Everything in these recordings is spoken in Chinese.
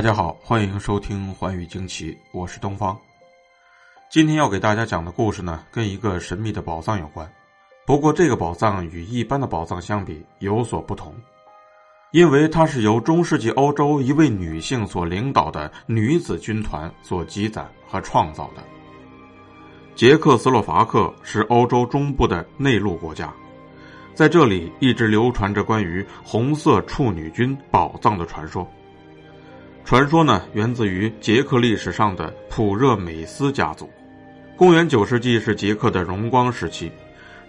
大家好，欢迎收听《寰宇惊奇》，我是东方。今天要给大家讲的故事呢，跟一个神秘的宝藏有关。不过，这个宝藏与一般的宝藏相比有所不同，因为它是由中世纪欧洲一位女性所领导的女子军团所积攒和创造的。捷克斯洛伐克是欧洲中部的内陆国家，在这里一直流传着关于红色处女军宝藏的传说。传说呢，源自于捷克历史上的普热美斯家族。公元九世纪是捷克的荣光时期，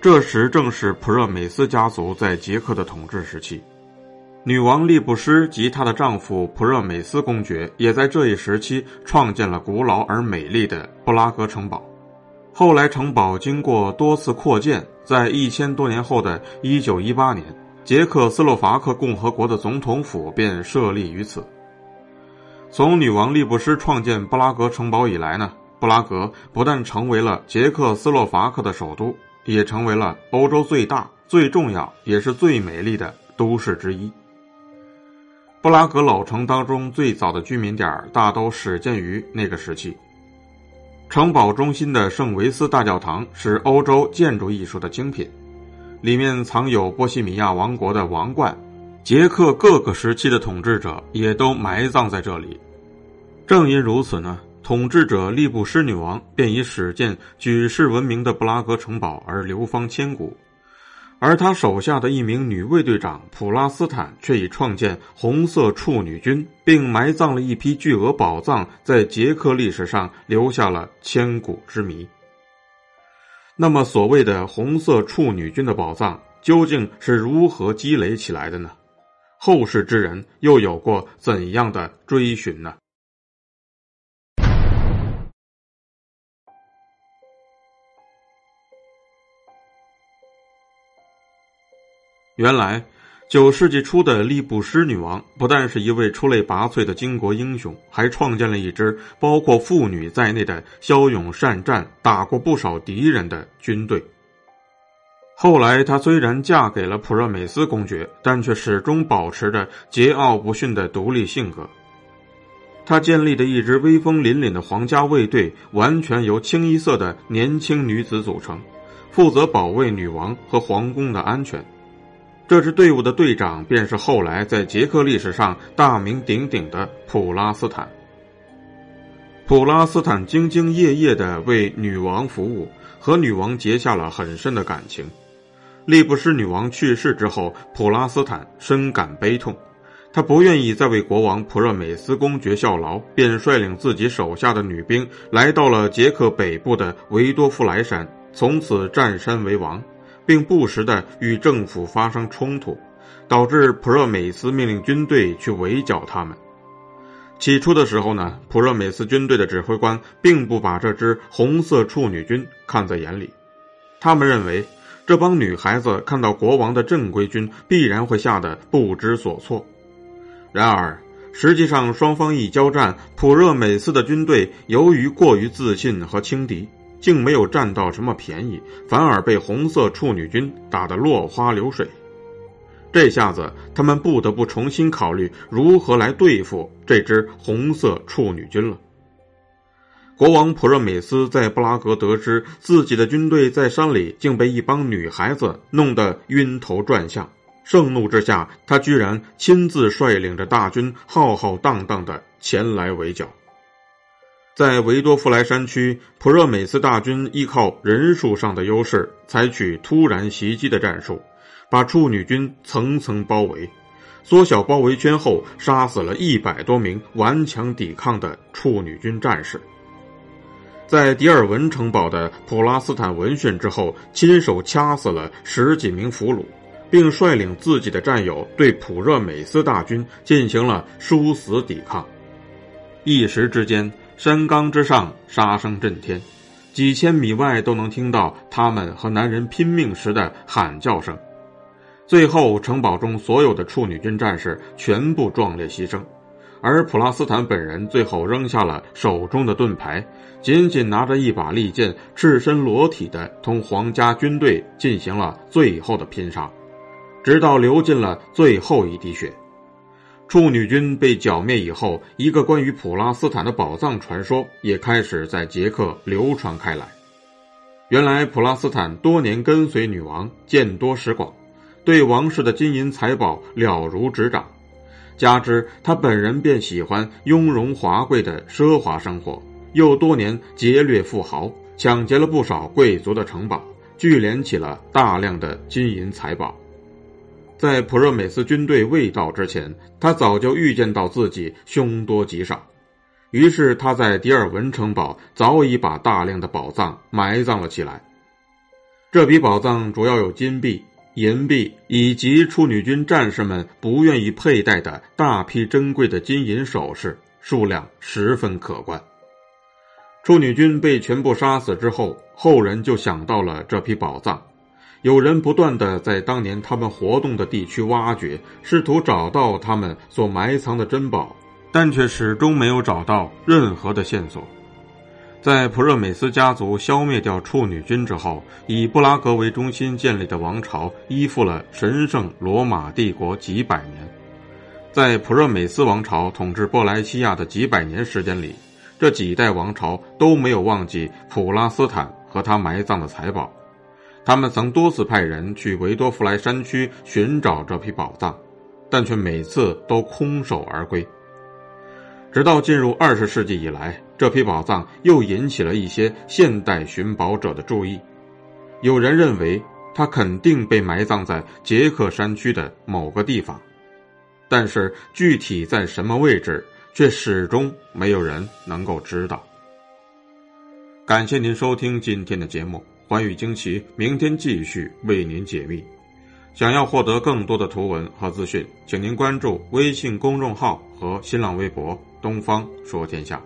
这时正是普热美斯家族在捷克的统治时期。女王利布施及她的丈夫普热美斯公爵也在这一时期创建了古老而美丽的布拉格城堡。后来，城堡经过多次扩建，在一千多年后的一九一八年，捷克斯洛伐克共和国的总统府便设立于此。从女王利布施创建布拉格城堡以来呢，布拉格不但成为了捷克斯洛伐克的首都，也成为了欧洲最大、最重要也是最美丽的都市之一。布拉格老城当中最早的居民点大都始建于那个时期。城堡中心的圣维斯大教堂是欧洲建筑艺术的精品，里面藏有波西米亚王国的王冠。捷克各个时期的统治者也都埋葬在这里。正因如此呢，统治者利布施女王便以始建举世闻名的布拉格城堡而流芳千古，而他手下的一名女卫队长普拉斯坦却以创建红色处女军，并埋葬了一批巨额宝藏，在捷克历史上留下了千古之谜。那么，所谓的红色处女军的宝藏究竟是如何积累起来的呢？后世之人又有过怎样的追寻呢？原来，九世纪初的利布施女王不但是一位出类拔萃的巾帼英雄，还创建了一支包括妇女在内的骁勇善战、打过不少敌人的军队。后来，她虽然嫁给了普热美斯公爵，但却始终保持着桀骜不驯的独立性格。她建立的一支威风凛凛的皇家卫队，完全由清一色的年轻女子组成，负责保卫女王和皇宫的安全。这支队伍的队长便是后来在捷克历史上大名鼎鼎的普拉斯坦。普拉斯坦兢兢业业地为女王服务，和女王结下了很深的感情。利布施女王去世之后，普拉斯坦深感悲痛，他不愿意再为国王普热美斯公爵效劳，便率领自己手下的女兵来到了捷克北部的维多夫莱山，从此占山为王，并不时的与政府发生冲突，导致普热美斯命令军队去围剿他们。起初的时候呢，普热美斯军队的指挥官并不把这支红色处女军看在眼里，他们认为。这帮女孩子看到国王的正规军，必然会吓得不知所措。然而，实际上双方一交战，普热美斯的军队由于过于自信和轻敌，竟没有占到什么便宜，反而被红色处女军打得落花流水。这下子，他们不得不重新考虑如何来对付这支红色处女军了。国王普热美斯在布拉格得知自己的军队在山里竟被一帮女孩子弄得晕头转向，盛怒之下，他居然亲自率领着大军浩浩荡荡的前来围剿。在维多夫莱山区，普热美斯大军依靠人数上的优势，采取突然袭击的战术，把处女军层层包围，缩小包围圈后，杀死了一百多名顽强抵抗的处女军战士。在迪尔文城堡的普拉斯坦闻讯之后，亲手掐死了十几名俘虏，并率领自己的战友对普热美斯大军进行了殊死抵抗。一时之间，山冈之上，杀声震天，几千米外都能听到他们和男人拼命时的喊叫声。最后，城堡中所有的处女军战士全部壮烈牺牲，而普拉斯坦本人最后扔下了手中的盾牌，仅仅拿着一把利剑，赤身裸体的同皇家军队进行了最后的拼杀，直到流尽了最后一滴血。处女军被剿灭以后，一个关于普拉斯坦的宝藏传说也开始在捷克流传开来。原来，普拉斯坦多年跟随女王，见多识广。对王室的金银财宝了如指掌，加之他本人便喜欢雍容华贵的奢华生活，又多年劫掠富豪，抢劫了不少贵族的城堡，聚敛起了大量的金银财宝。在普热美斯军队未到之前，他早就预见到自己凶多吉少，于是他在迪尔文城堡早已把大量的宝藏埋葬了起来。这笔宝藏主要有金币。银币以及处女军战士们不愿意佩戴的大批珍贵的金银首饰，数量十分可观。处女军被全部杀死之后，后人就想到了这批宝藏。有人不断的在当年他们活动的地区挖掘，试图找到他们所埋藏的珍宝，但却始终没有找到任何的线索。在普热美斯家族消灭掉处女军之后，以布拉格为中心建立的王朝依附了神圣罗马帝国几百年。在普热美斯王朝统治波莱西亚的几百年时间里，这几代王朝都没有忘记普拉斯坦和他埋葬的财宝。他们曾多次派人去维多弗莱山区寻找这批宝藏，但却每次都空手而归。直到进入二十世纪以来。这批宝藏又引起了一些现代寻宝者的注意，有人认为它肯定被埋葬在捷克山区的某个地方，但是具体在什么位置，却始终没有人能够知道。感谢您收听今天的节目，寰宇惊奇明天继续为您解密。想要获得更多的图文和资讯，请您关注微信公众号和新浪微博“东方说天下”。